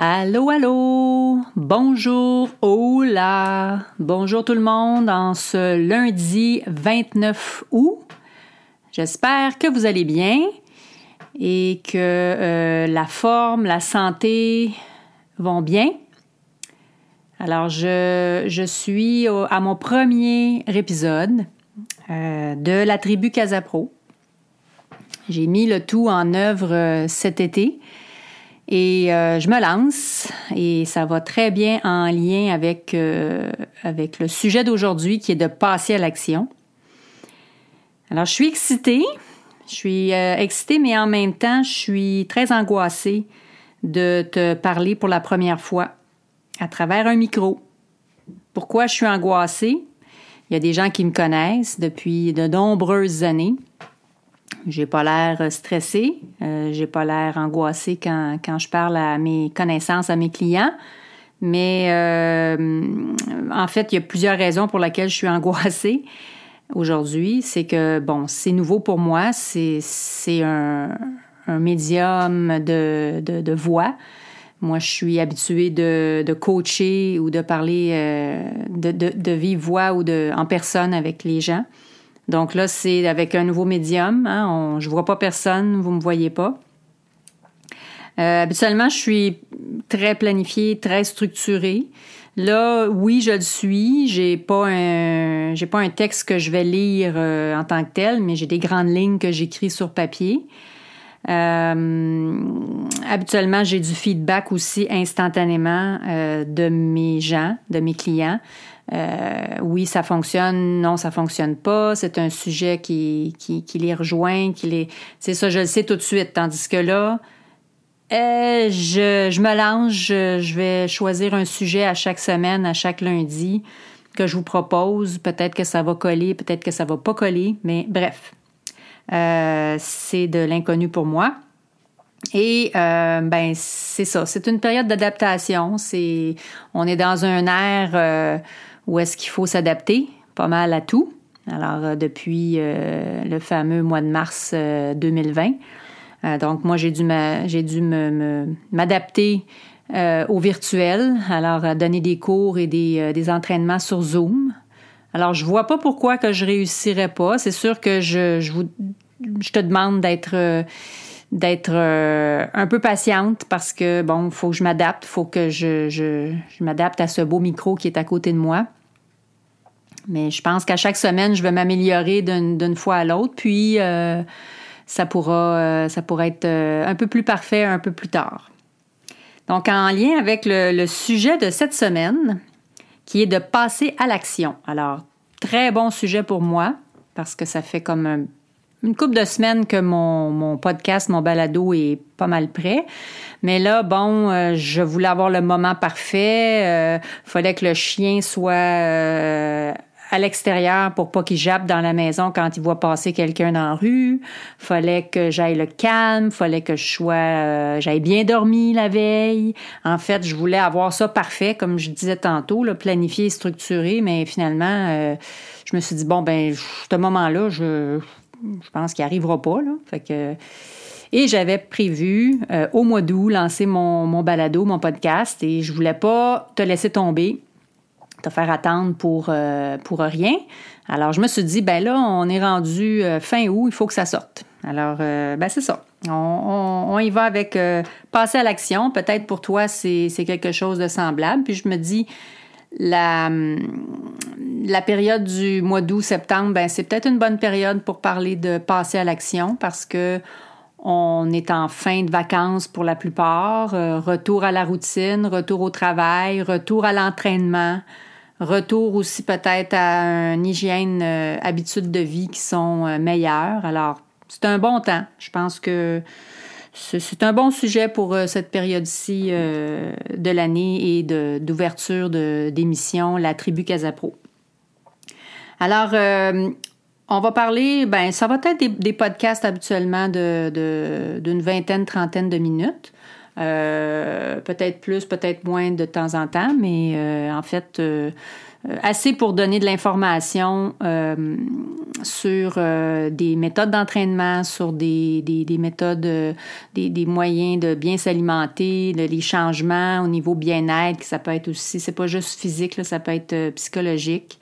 Allô, allô, bonjour, hola, bonjour tout le monde en ce lundi 29 août. J'espère que vous allez bien et que euh, la forme, la santé vont bien. Alors, je, suis à mon premier épisode euh, de la tribu Casapro. J'ai mis le tout en œuvre euh, cet été. Et euh, je me lance et ça va très bien en lien avec, euh, avec le sujet d'aujourd'hui qui est de passer à l'action. Alors, je suis excitée. Je suis euh, excitée, mais en même temps, je suis très angoissée de te parler pour la première fois à travers un micro. Pourquoi je suis angoissée? Il y a des gens qui me connaissent depuis de nombreuses années. J'ai pas l'air stressée, euh, j'ai pas l'air angoissée quand, quand, je parle à mes connaissances, à mes clients. Mais euh, en fait, il y a plusieurs raisons pour lesquelles je suis angoissée aujourd'hui. C'est que, bon, c'est nouveau pour moi, c'est un, un médium de, de, voix. Moi, je suis habituée de, de coacher ou de parler euh, de, de, de vive voix ou de, en personne avec les gens. Donc là, c'est avec un nouveau médium. Hein, je ne vois pas personne, vous me voyez pas. Euh, habituellement, je suis très planifiée, très structurée. Là, oui, je le suis. J'ai pas un, j'ai pas un texte que je vais lire euh, en tant que tel, mais j'ai des grandes lignes que j'écris sur papier. Euh, habituellement, j'ai du feedback aussi instantanément euh, de mes gens, de mes clients. Euh, oui, ça fonctionne, non, ça fonctionne pas. C'est un sujet qui, qui, les rejoint, qui les. C'est ça, je le sais tout de suite. Tandis que là, euh, je, je, me lance, je, vais choisir un sujet à chaque semaine, à chaque lundi que je vous propose. Peut-être que ça va coller, peut-être que ça va pas coller, mais bref, c'est de l'inconnu pour moi. Et euh, ben c'est ça, c'est une période d'adaptation. C'est, on est dans un air euh, où est-ce qu'il faut s'adapter pas mal à tout. Alors, euh, depuis le fameux mois de mars 2020. Euh, donc, moi, j'ai dû, j'ai dû m'adapter au virtuel, alors donner des cours et des, des, entraînements sur Zoom. Alors, je vois pas pourquoi que je réussirais pas. C'est sûr que je, je, vous, je te demande d'être d'être un peu patiente parce que, bon, faut que je m'adapte, faut que je, m'adapte à ce beau micro qui est à côté de moi. Mais je pense qu'à chaque semaine, je vais m'améliorer d'une fois à l'autre, puis euh, ça, pourra, euh, ça pourra être euh, un peu plus parfait un peu plus tard. Donc, en lien avec le sujet de cette semaine, qui est de passer à l'action. Alors, très bon sujet pour moi, parce que ça fait comme un, une couple de semaines que mon, mon, podcast, mon balado est pas mal prêt. Mais là, bon, euh, je voulais avoir le moment parfait. Euh, fallait que le chien soit euh, à l'extérieur pour pas qu'il jappe dans la maison quand il voit passer quelqu'un dans la rue. Fallait que j'aille le calme, fallait que je sois euh, j'aille bien dormi la veille. En fait, je voulais avoir ça parfait comme je disais tantôt, là, planifié structuré, mais finalement je me suis dit bon ben ce moment-là, je je pense qu'il arrivera pas là. Fait que et j'avais prévu euh, au mois d'août lancer mon, mon balado, mon podcast, et je voulais pas te laisser tomber te faire attendre pour, euh, pour rien. Alors, je me suis dit, ben là, on est rendu euh, fin août, il faut que ça sorte. Alors, ben c'est ça. On, on, y va avec passer à l'action. Peut-être pour toi, c'est quelque chose de semblable. Puis je me dis, la, la période du mois d'août, septembre, ben c'est peut-être une bonne période pour parler de passer à l'action parce que on est en fin de vacances pour la plupart, retour à la routine, retour au travail, retour à l'entraînement. Retour aussi peut-être à une hygiène, euh, habitudes de vie qui sont euh, meilleures. Alors, c'est un bon temps. Je pense que c'est un bon sujet pour cette période-ci de l'année et d'ouverture d'émission La Tribu Casapro. Alors, on va parler, ben, ça va être des, podcasts habituellement d'une de, vingtaine, trentaine de minutes. Euh, peut-être plus, peut-être moins de temps en temps, mais euh, en fait, euh, assez pour donner de l'information sur des méthodes d'entraînement, sur des, des, méthodes, des, moyens de bien s'alimenter, les changements au niveau bien-être, ça peut être aussi, c'est pas juste physique, ça peut être psychologique.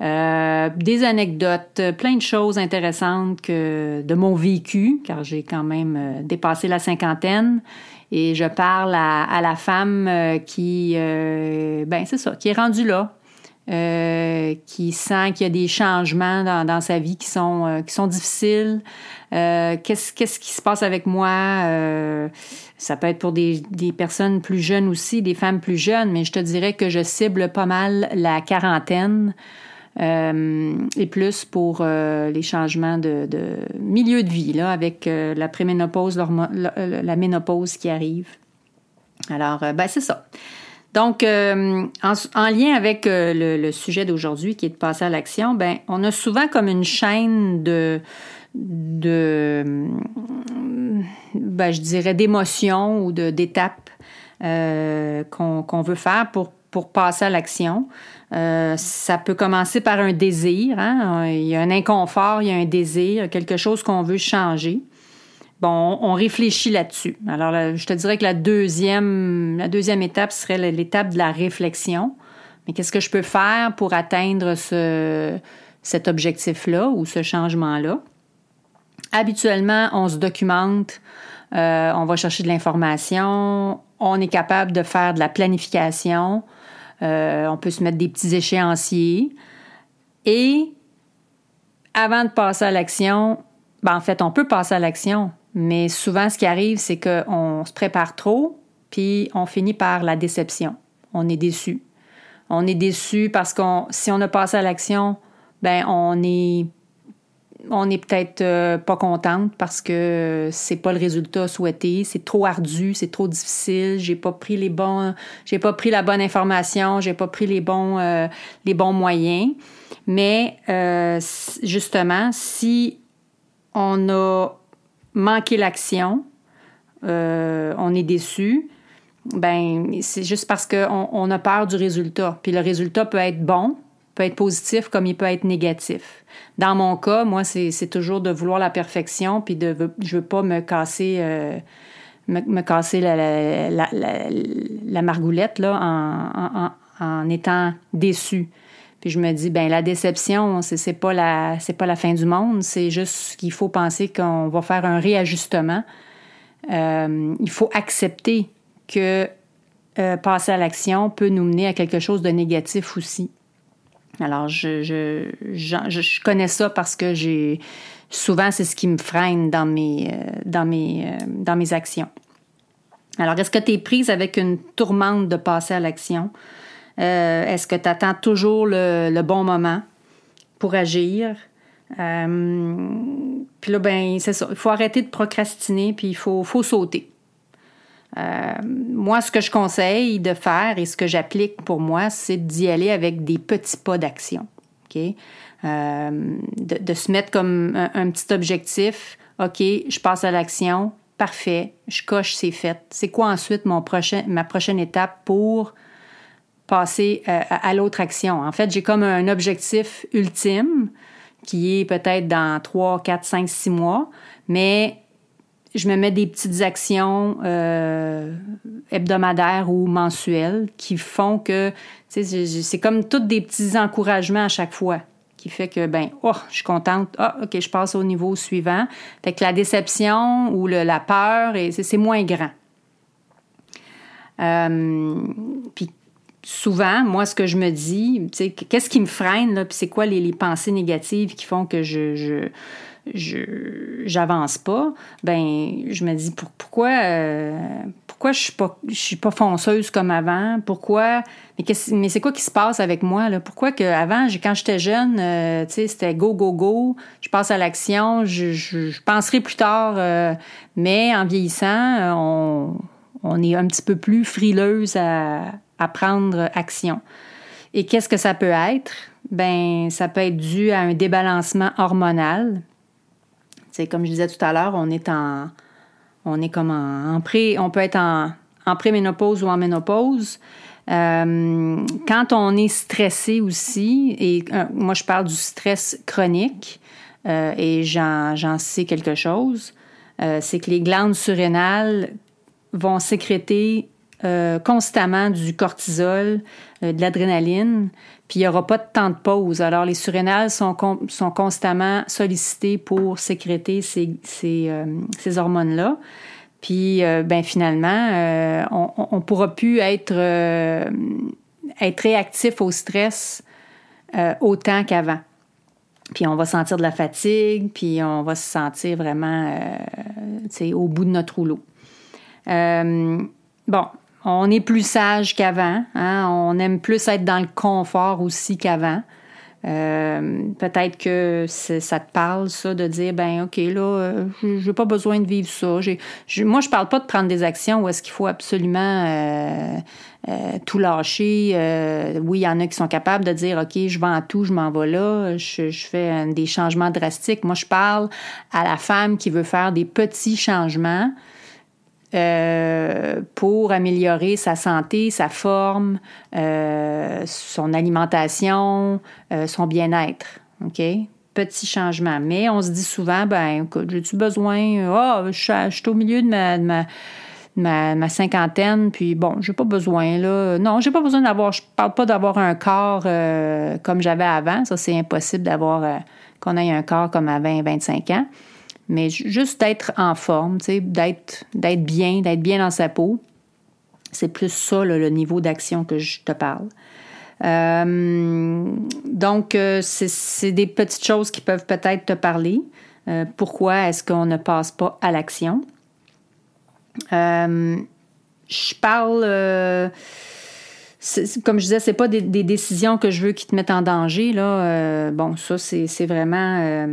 Euh, des anecdotes, plein de choses intéressantes que de mon vécu, car j'ai quand même euh, dépassé la cinquantaine. Et je parle à, la femme euh, qui, ben c'est ça, qui est rendue là, qui sent qu'il y a des changements dans, sa vie qui sont, qui sont difficiles. qu'est-ce, qu'est-ce qui se passe avec moi? ça peut être pour des, des, personnes plus jeunes aussi, des femmes plus jeunes, mais je te dirais que je cible pas mal la quarantaine. Euh, et plus pour euh, les changements de, milieu de vie, là, avec euh, la préménopause, la, ménopause qui arrive. Alors, ben, c'est ça. Donc, en, lien avec le, sujet d'aujourd'hui, qui est de passer à l'action, ben, on a souvent comme une chaîne de, de ben, je dirais, d'émotions ou d'étapes qu'on veut faire pour, pour passer à l'action. Euh, ça peut commencer par un désir. Hein? Il y a un inconfort, il y a un désir, quelque chose qu'on veut changer. Bon, on réfléchit là-dessus. Alors, je te dirais que la deuxième, la deuxième étape serait l'étape de la réflexion. Mais qu'est-ce que je peux faire pour atteindre ce, cet objectif-là ou ce changement-là? Habituellement, on se documente, euh, on va chercher de l'information, on est capable de faire de la planification, on peut se mettre des petits échéanciers. Et avant de passer à l'action, ben en fait, on peut passer à l'action, mais souvent, ce qui arrive, c'est qu'on se prépare trop, puis on finit par la déception. On est déçu. On est déçu parce qu'on, si on a passé à l'action, ben on est on n'est peut-être euh, pas contente parce que c'est pas le résultat souhaité, c'est trop ardu, c'est trop difficile, j'ai pas pris les bons j'ai pas pris la bonne information, j'ai pas pris les bons euh, les bons moyens. Mais euh, justement, si on a manqué l'action, on est déçu, ben c'est juste parce qu'on on a peur du résultat. Puis le résultat peut être bon, peut être positif comme il peut être négatif. Dans mon cas, moi, c'est toujours de vouloir la perfection, puis de je veux pas me casser euh, me, casser la, la, margoulette là, en, en, étant déçu. Puis je me dis, ben la déception, c'est pas la c'est pas la fin du monde, c'est juste qu'il faut penser qu'on va faire un réajustement. Euh, il faut accepter que euh, passer à l'action peut nous mener à quelque chose de négatif aussi. Alors, je, je, connais ça parce que j'ai souvent, c'est ce qui me freine dans mes, euh, euh, actions. Alors, est-ce que tu es prise avec une tourmente de passer à l'action? Euh, est-ce que tu attends toujours le, bon moment pour agir? puis là, ben, c'est ça. Il faut arrêter de procrastiner, puis il faut sauter. Euh, moi, ce que je conseille de faire et ce que j'applique pour moi, c'est d'y aller avec des petits pas d'action. Euh, de, se mettre comme un, petit objectif. OK, je passe à l'action. Parfait. Je coche, c'est fait. C'est quoi ensuite mon prochain, ma prochaine étape pour passer euh, à, l'autre action? En fait, j'ai comme un objectif ultime qui est peut-être dans 3, 4, 5, 6 mois, mais je me mets des petites actions euh, hebdomadaires ou mensuelles qui font que c'est comme tous des petits encouragements à chaque fois qui fait que ben oh je suis contente. Ah ok je passe au niveau suivant. Fait que la déception ou la peur c'est moins grand. Euh, puis souvent moi ce que je me dis qu'est-ce qui me freine là puis c'est quoi les, pensées négatives qui font que je je j'avance pas, ben je me dis pourquoi euh, pourquoi je suis pas je suis pas fonceuse comme avant? Pourquoi? Mais, c'est quoi qui se passe avec moi là? Pourquoi que avant, quand j'étais jeune, euh, tu sais, c'était go go go, je passe à l'action, je, je, penserai plus tard. Euh, mais en vieillissant, on, on est un petit peu plus frileuse à, à prendre action. Et qu'est-ce que ça peut être? Ben, ça peut être dû à un débalancement hormonal. C'est comme je disais tout à l'heure, on est en on est comme en, pré, on peut être en, en préménopause ou en ménopause. Euh, quand on est stressé aussi, et euh, moi je parle du stress chronique, euh, et j'en sais quelque chose, c'est que les glandes surrénales vont sécréter constamment du cortisol, de l'adrénaline, puis il n'y aura pas de temps de pause. Alors les surrénales sont, sont constamment sollicitées pour sécréter ces, ces, ces hormones-là. Puis, euh, ben finalement, euh, on ne pourra plus être, euh, être réactif au stress autant qu'avant. Puis on va sentir de la fatigue, puis on va se sentir vraiment au bout de notre rouleau. bon, on est plus sage qu'avant. Hein? On aime plus être dans le confort aussi qu'avant. Euh, peut-être que ça te parle, ça, de dire, ben OK, là, euh, je n'ai pas besoin de vivre ça. Je, moi, je parle pas de prendre des actions où est-ce qu'il faut absolument euh, tout lâcher. oui, il y en a qui sont capables de dire, OK, je vends tout, je m'en vais là, je, fais des changements drastiques. Moi, je parle à la femme qui veut faire des petits changements euh, pour améliorer sa santé, sa forme, euh, son alimentation, euh, son bien-être. OK? Petit changement. Mais on se dit souvent, ben, j'ai-tu besoin? Oh, je, suis au milieu de ma, ma, ma, cinquantaine, puis bon, j'ai pas besoin, là. Non, j'ai pas besoin d'avoir, je parle pas d'avoir un corps comme j'avais avant. Ça, c'est impossible d'avoir, qu'on ait un corps comme à 20, 25 ans mais juste d'être en forme, d'être, bien, d'être bien dans sa peau. C'est plus ça le niveau d'action que je te parle. Euh, donc, euh, c'est, des petites choses qui peuvent peut-être te parler. Euh, pourquoi est-ce qu'on ne passe pas à l'action? je parle comme je disais, c'est pas des, décisions que je veux qui te mettent en danger. Là. bon, ça, c'est, vraiment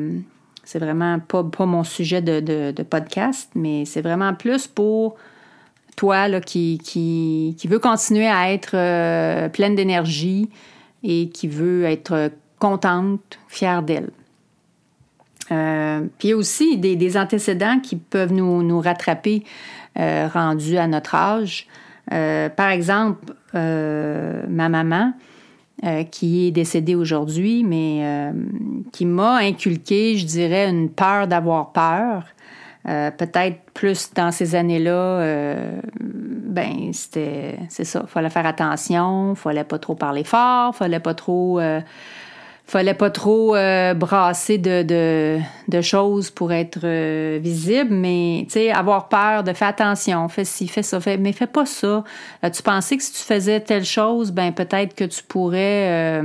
c'est vraiment pas, pas mon sujet de, podcast, mais c'est vraiment plus pour toi là, qui, qui, veut continuer à être euh, pleine d'énergie et qui veut être contente, fière d'elle. Euh, puis il y a aussi des, antécédents qui peuvent nous, nous rattraper euh, rendus à notre âge. par exemple, ma maman, euh, qui est décédé aujourd'hui, mais euh, qui m'a inculqué, je dirais, une peur d'avoir peur. Euh, peut-être plus dans ces années-là, ben c'était, c'est ça, fallait faire attention, fallait pas trop parler fort, fallait pas trop fallait pas trop euh, brasser de, de, choses pour être euh, visible, mais tu sais, avoir peur de faire attention, fais ci, fais ça, fais, mais fais pas ça. Euh, tu pensais que si tu faisais telle chose, ben peut-être que tu pourrais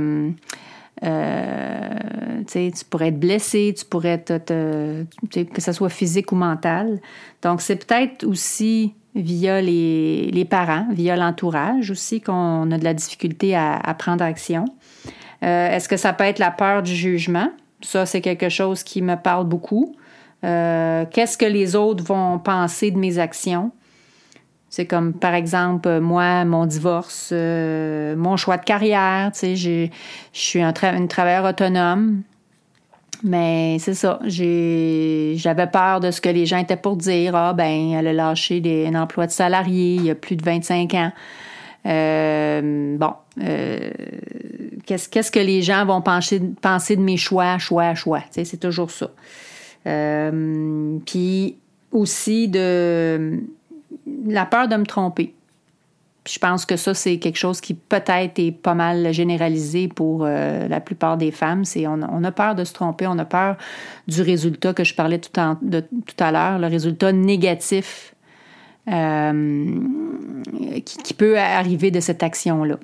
tu pourrais être blessé, tu pourrais te, que ce soit physique ou mental. Donc, c'est peut-être aussi via les, les parents, via l'entourage aussi, qu'on a de la difficulté à prendre action. Euh, est-ce que ça peut être la peur du jugement? Ça, c'est quelque chose qui me parle beaucoup. Euh, qu'est-ce que les autres vont penser de mes actions? C'est comme, par exemple, moi, mon divorce, euh, mon choix de carrière. Tu sais, je suis un une travailleur autonome. Mais c'est ça. J'avais peur de ce que les gens étaient pour dire. Ah, ben, elle a lâché un emploi de salarié il y a plus de 25 ans. Bon, qu'est-ce, que les gens vont penser, de mes choix, choix, choix? c'est toujours ça. Euh, puis aussi de la peur de me tromper. je pense que ça, c'est quelque chose qui peut-être est pas mal généralisé pour euh, la plupart des femmes. C'est on, a peur de se tromper, on a peur du résultat que je parlais tout à l'heure, le résultat négatif euh, qui, peut arriver de cette action-là.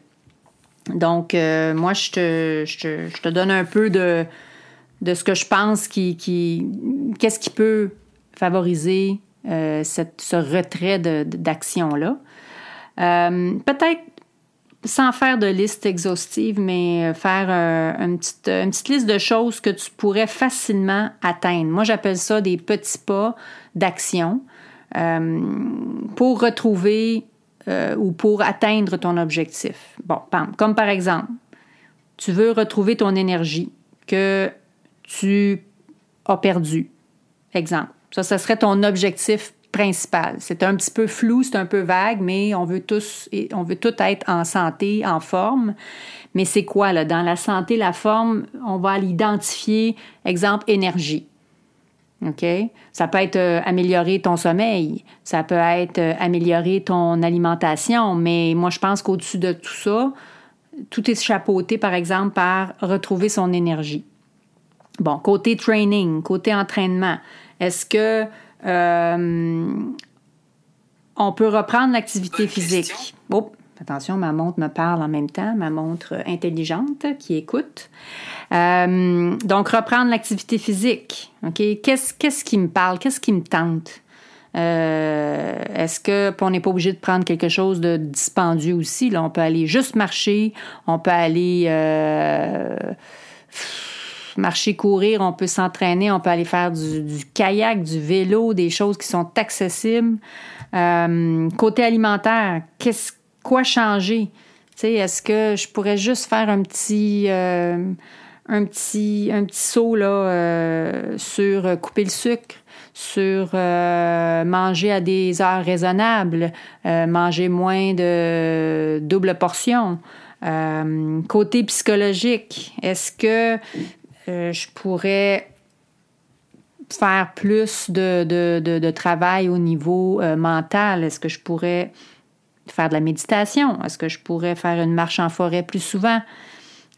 Donc, euh, moi, je te, je, te, donne un peu de, de ce que je pense qui. Qu'est-ce qui peut favoriser ce retrait d'action-là. Peut-être sans faire de liste exhaustive, mais faire petite, une, petite, liste de choses que tu pourrais facilement atteindre. Moi, j'appelle ça des petits pas d'action pour retrouver ou pour atteindre ton objectif. Bon, comme par exemple, tu veux retrouver ton énergie que tu as perdue. Exemple. Ça, ce serait ton objectif principal. C'est un petit peu flou, c'est un peu vague, mais on veut tous, on veut tout être en santé, en forme. Mais c'est quoi, là? Dans la santé, la forme, on va l'identifier, exemple, énergie. OK? Ça peut être euh, améliorer ton sommeil, ça peut être euh, améliorer ton alimentation, mais moi, je pense qu'au-dessus de tout ça, tout est chapeauté, par exemple, par retrouver son énergie. Bon, côté training, côté entraînement, est-ce que euh, on peut reprendre l'activité physique? Oh, attention, ma montre me parle en même temps, ma montre intelligente qui écoute. Euh, donc, reprendre l'activité physique. OK? Qu'est-ce, qu'est-ce qui me parle? Qu'est-ce qui me tente? Euh, est-ce que on n'est pas obligé de prendre quelque chose de dispendieux aussi? On peut aller juste marcher, on peut aller euh, marcher, courir, on peut s'entraîner, on peut aller faire du, kayak, du vélo, des choses qui sont accessibles. Côté alimentaire, qu'est-ce quoi changer? Est-ce que je pourrais juste faire un petit un petit, un petit saut là, sur couper le sucre, sur euh, manger à des heures raisonnables, euh, manger moins de double portion. Euh, côté psychologique, est-ce que je pourrais faire plus de, de, travail au niveau mental? Est-ce que je pourrais faire de la méditation? Est-ce que je pourrais faire une marche en forêt plus souvent?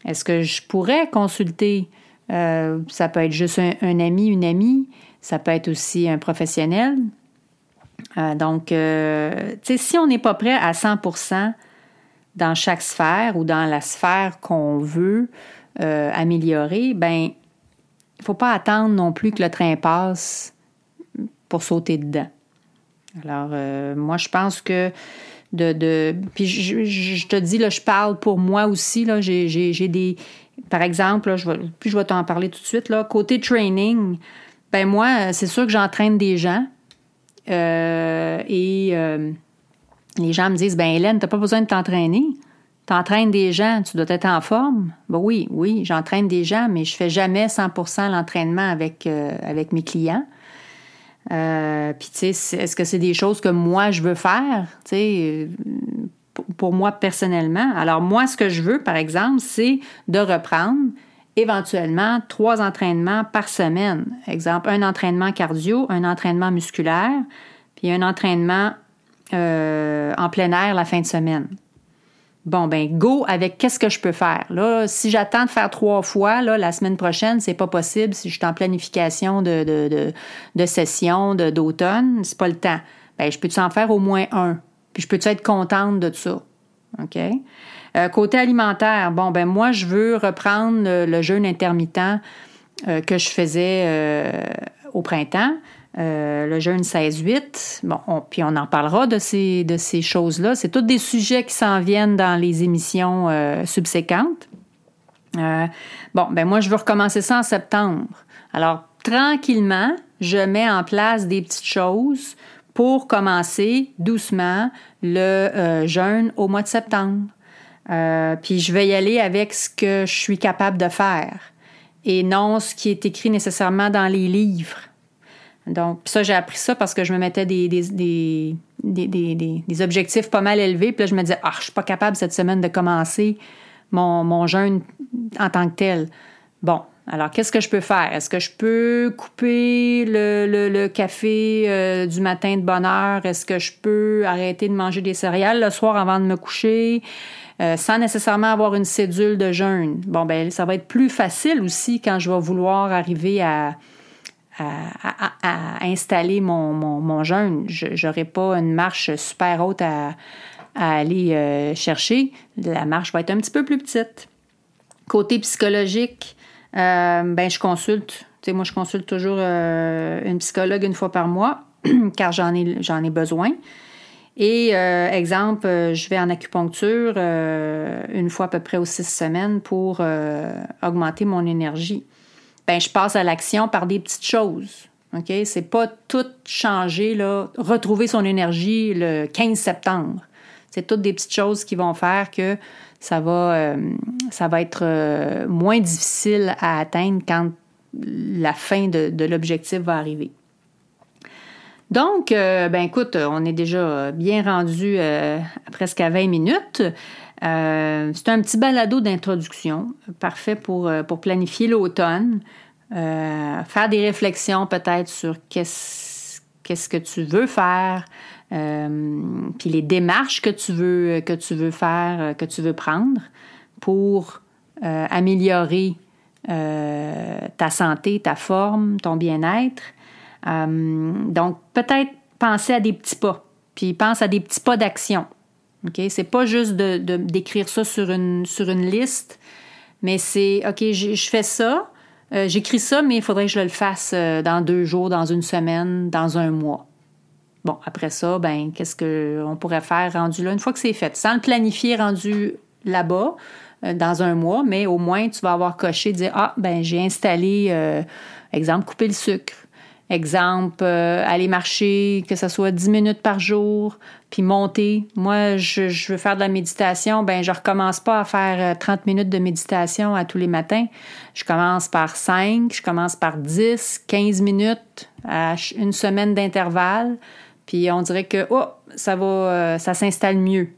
Est-ce que je pourrais consulter? ça peut être juste un ami, une amie. Ça peut être aussi un professionnel. Euh, donc, euh, si on n'est pas prêt à 100% dans chaque sphère ou dans la sphère qu'on veut euh, améliorer, ben il ne faut pas attendre non plus que le train passe pour sauter dedans. Alors, moi, je pense que de. de puis je, te dis, là, je parle pour moi aussi. Là, j'ai, des. Par exemple, je vais, puis je vais t'en parler tout de suite. Là, côté training, ben moi, euh, c'est sûr que j'entraîne des gens. Euh, et euh, les gens me disent Ben Hélène, tu n'as pas besoin de t'entraîner. Tu entraînes des gens, tu dois être en forme. Ben oui, oui, j'entraîne des gens, mais je fais jamais 100% l'entraînement avec, avec mes clients. Puis, tu sais, est-ce que c'est des choses que moi, je veux faire? Tu sais, pour moi personnellement. Alors, moi, ce que je veux, par exemple, c'est de reprendre éventuellement trois entraînements par semaine. Exemple, un entraînement cardio, un entraînement musculaire, puis un entraînement euh, en plein air la fin de semaine. Bon, ben go avec qu'est-ce que je peux faire. Là, si j'attends de faire trois fois, là, la semaine prochaine, c'est pas possible si je suis en planification de, de, de, de session d'automne, c'est pas le temps. Ben, je peux-tu en faire au moins un? Puis je peux-tu être contente de ça? OK? Euh, côté alimentaire, bon, ben moi, je veux reprendre le, jeûne intermittent euh, que je faisais euh, au printemps. Le jeûne 16-8. Bon, puis on en parlera de ces, choses-là. C'est tous des sujets qui s'en viennent dans les émissions subséquentes. bon, ben moi, je veux recommencer ça en septembre. Alors, tranquillement, je mets en place des petites choses pour commencer doucement le jeûne au mois de septembre. Euh, puis je vais y aller avec ce que je suis capable de faire et non ce qui est écrit nécessairement dans les livres. Donc, ça, j'ai appris ça parce que je me mettais des, objectifs pas mal élevés. Puis là, je me disais, ah, je suis pas capable cette semaine de commencer mon, mon jeûne en tant que tel. Bon, alors, qu'est-ce que je peux faire? Est-ce que je peux couper le, le, café euh, du matin de bonne heure? Est-ce que je peux arrêter de manger des céréales le soir avant de me coucher? Euh, sans nécessairement avoir une cédule de jeûne? Bon, ben ça va être plus facile aussi quand je vais vouloir arriver à, à, installer mon, mon, jeûne. Je n'aurai pas une marche super haute à, aller euh, chercher. La marche va être un petit peu plus petite. Côté psychologique, euh, ben je consulte. Moi, je consulte toujours une psychologue une fois par mois. car j'en ai, j'en ai besoin. Et euh, exemple, euh, je vais en acupuncture euh, une fois à peu près aux six semaines pour augmenter mon énergie. Ben, je passe à l'action par des petites choses. OK? C'est pas tout changer, là, retrouver son énergie le 15 septembre. C'est toutes des petites choses qui vont faire que ça va, ça va être moins difficile à atteindre quand la fin de l'objectif va arriver. Donc, euh, ben écoute, on est déjà bien rendu euh, presque à 20 minutes. Euh, c'est un petit balado d'introduction, parfait pour, pour planifier l'automne, faire des réflexions peut-être sur qu'est-ce, que tu veux faire, puis les démarches que tu veux, que tu veux faire, que tu veux prendre pour améliorer ta santé, ta forme, ton bien-être. Euh, donc, peut-être penser à des petits pas, puis pense à des petits pas d'action. OK? C'est pas juste de, d'écrire ça sur une, sur une liste, mais c'est OK, je, fais ça, euh, j'écris ça, mais il faudrait que je le fasse euh, dans deux jours, dans une semaine, dans un mois. Bon, après ça, ben, qu'est-ce qu'on pourrait faire rendu là? Une fois que c'est fait, sans le planifier rendu là-bas dans un mois, mais au moins tu vas avoir coché, dire ah ben j'ai installé, exemple couper le sucre, Exemple, euh, aller marcher, que ce soit 10 minutes par jour, puis monter. Moi, je, veux faire de la méditation, ben je recommence pas à faire 30 euh, minutes de méditation à tous les matins. Je commence par 5, je commence par 10, 15 minutes à une semaine d'intervalle. Puis on dirait que oh, ça va, euh, ça s'installe mieux.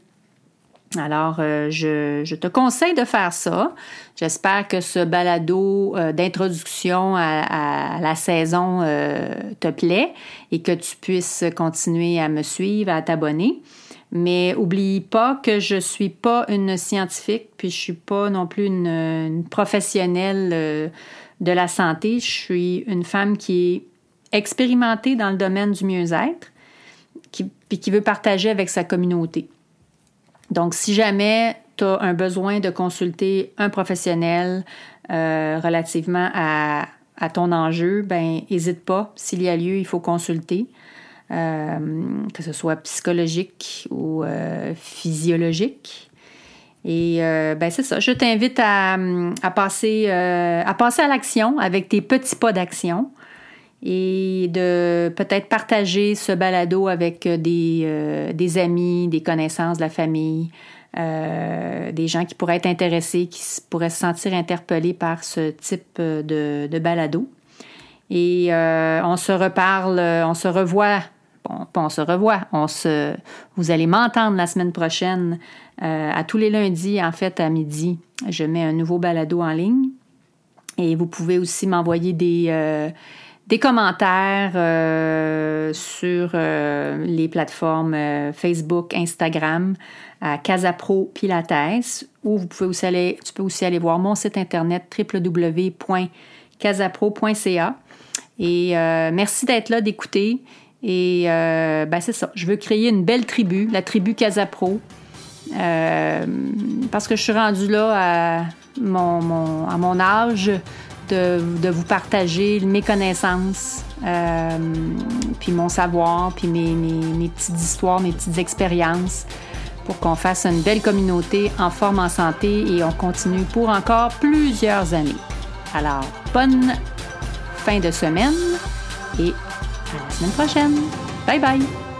Alors, euh, je, te conseille de faire ça. J'espère que ce balado euh, d'introduction à, la saison euh, te plaît et que tu puisses continuer à me suivre, à t'abonner. Mais oublie pas que je suis pas une scientifique, puis je suis pas non plus une, professionnelle de la santé. Je suis une femme qui est expérimentée dans le domaine du mieux-être, puis qui veut partager avec sa communauté. Donc, si jamais tu as un besoin de consulter un professionnel euh, relativement à, ton enjeu, ben n'hésite pas. S'il y a lieu, il faut consulter, euh, que ce soit psychologique ou euh, physiologique. Et ben c'est ça. Je t'invite à, passer, à passer à l'action avec tes petits pas d'action et de peut-être partager ce balado avec euh, des, euh, des amis, des connaissances de la famille, euh, des gens qui pourraient être intéressés, qui pourraient se sentir interpellés par ce type de, de balado. Et on se reparle, on se revoit, bon, on se revoit, on se, vous allez m'entendre la semaine prochaine, à tous les lundis, en fait, à midi, je mets un nouveau balado en ligne. Et vous pouvez aussi m'envoyer des des commentaires euh, sur euh, les plateformes euh, Facebook, Instagram, à Casapro Pilates, ou vous pouvez aller, tu peux aussi aller voir mon site internet www.casapro.ca. Et merci d'être là, d'écouter. Et ben c'est ça, je veux créer une belle tribu, la tribu Casapro, parce que je suis rendue là à mon, à mon âge de, vous partager mes connaissances, euh, puis mon savoir, puis mes, mes, petites histoires, mes petites expériences pour qu'on fasse une belle communauté en forme, en santé et on continue pour encore plusieurs années. Alors, bonne fin de semaine et à la semaine prochaine. Bye bye!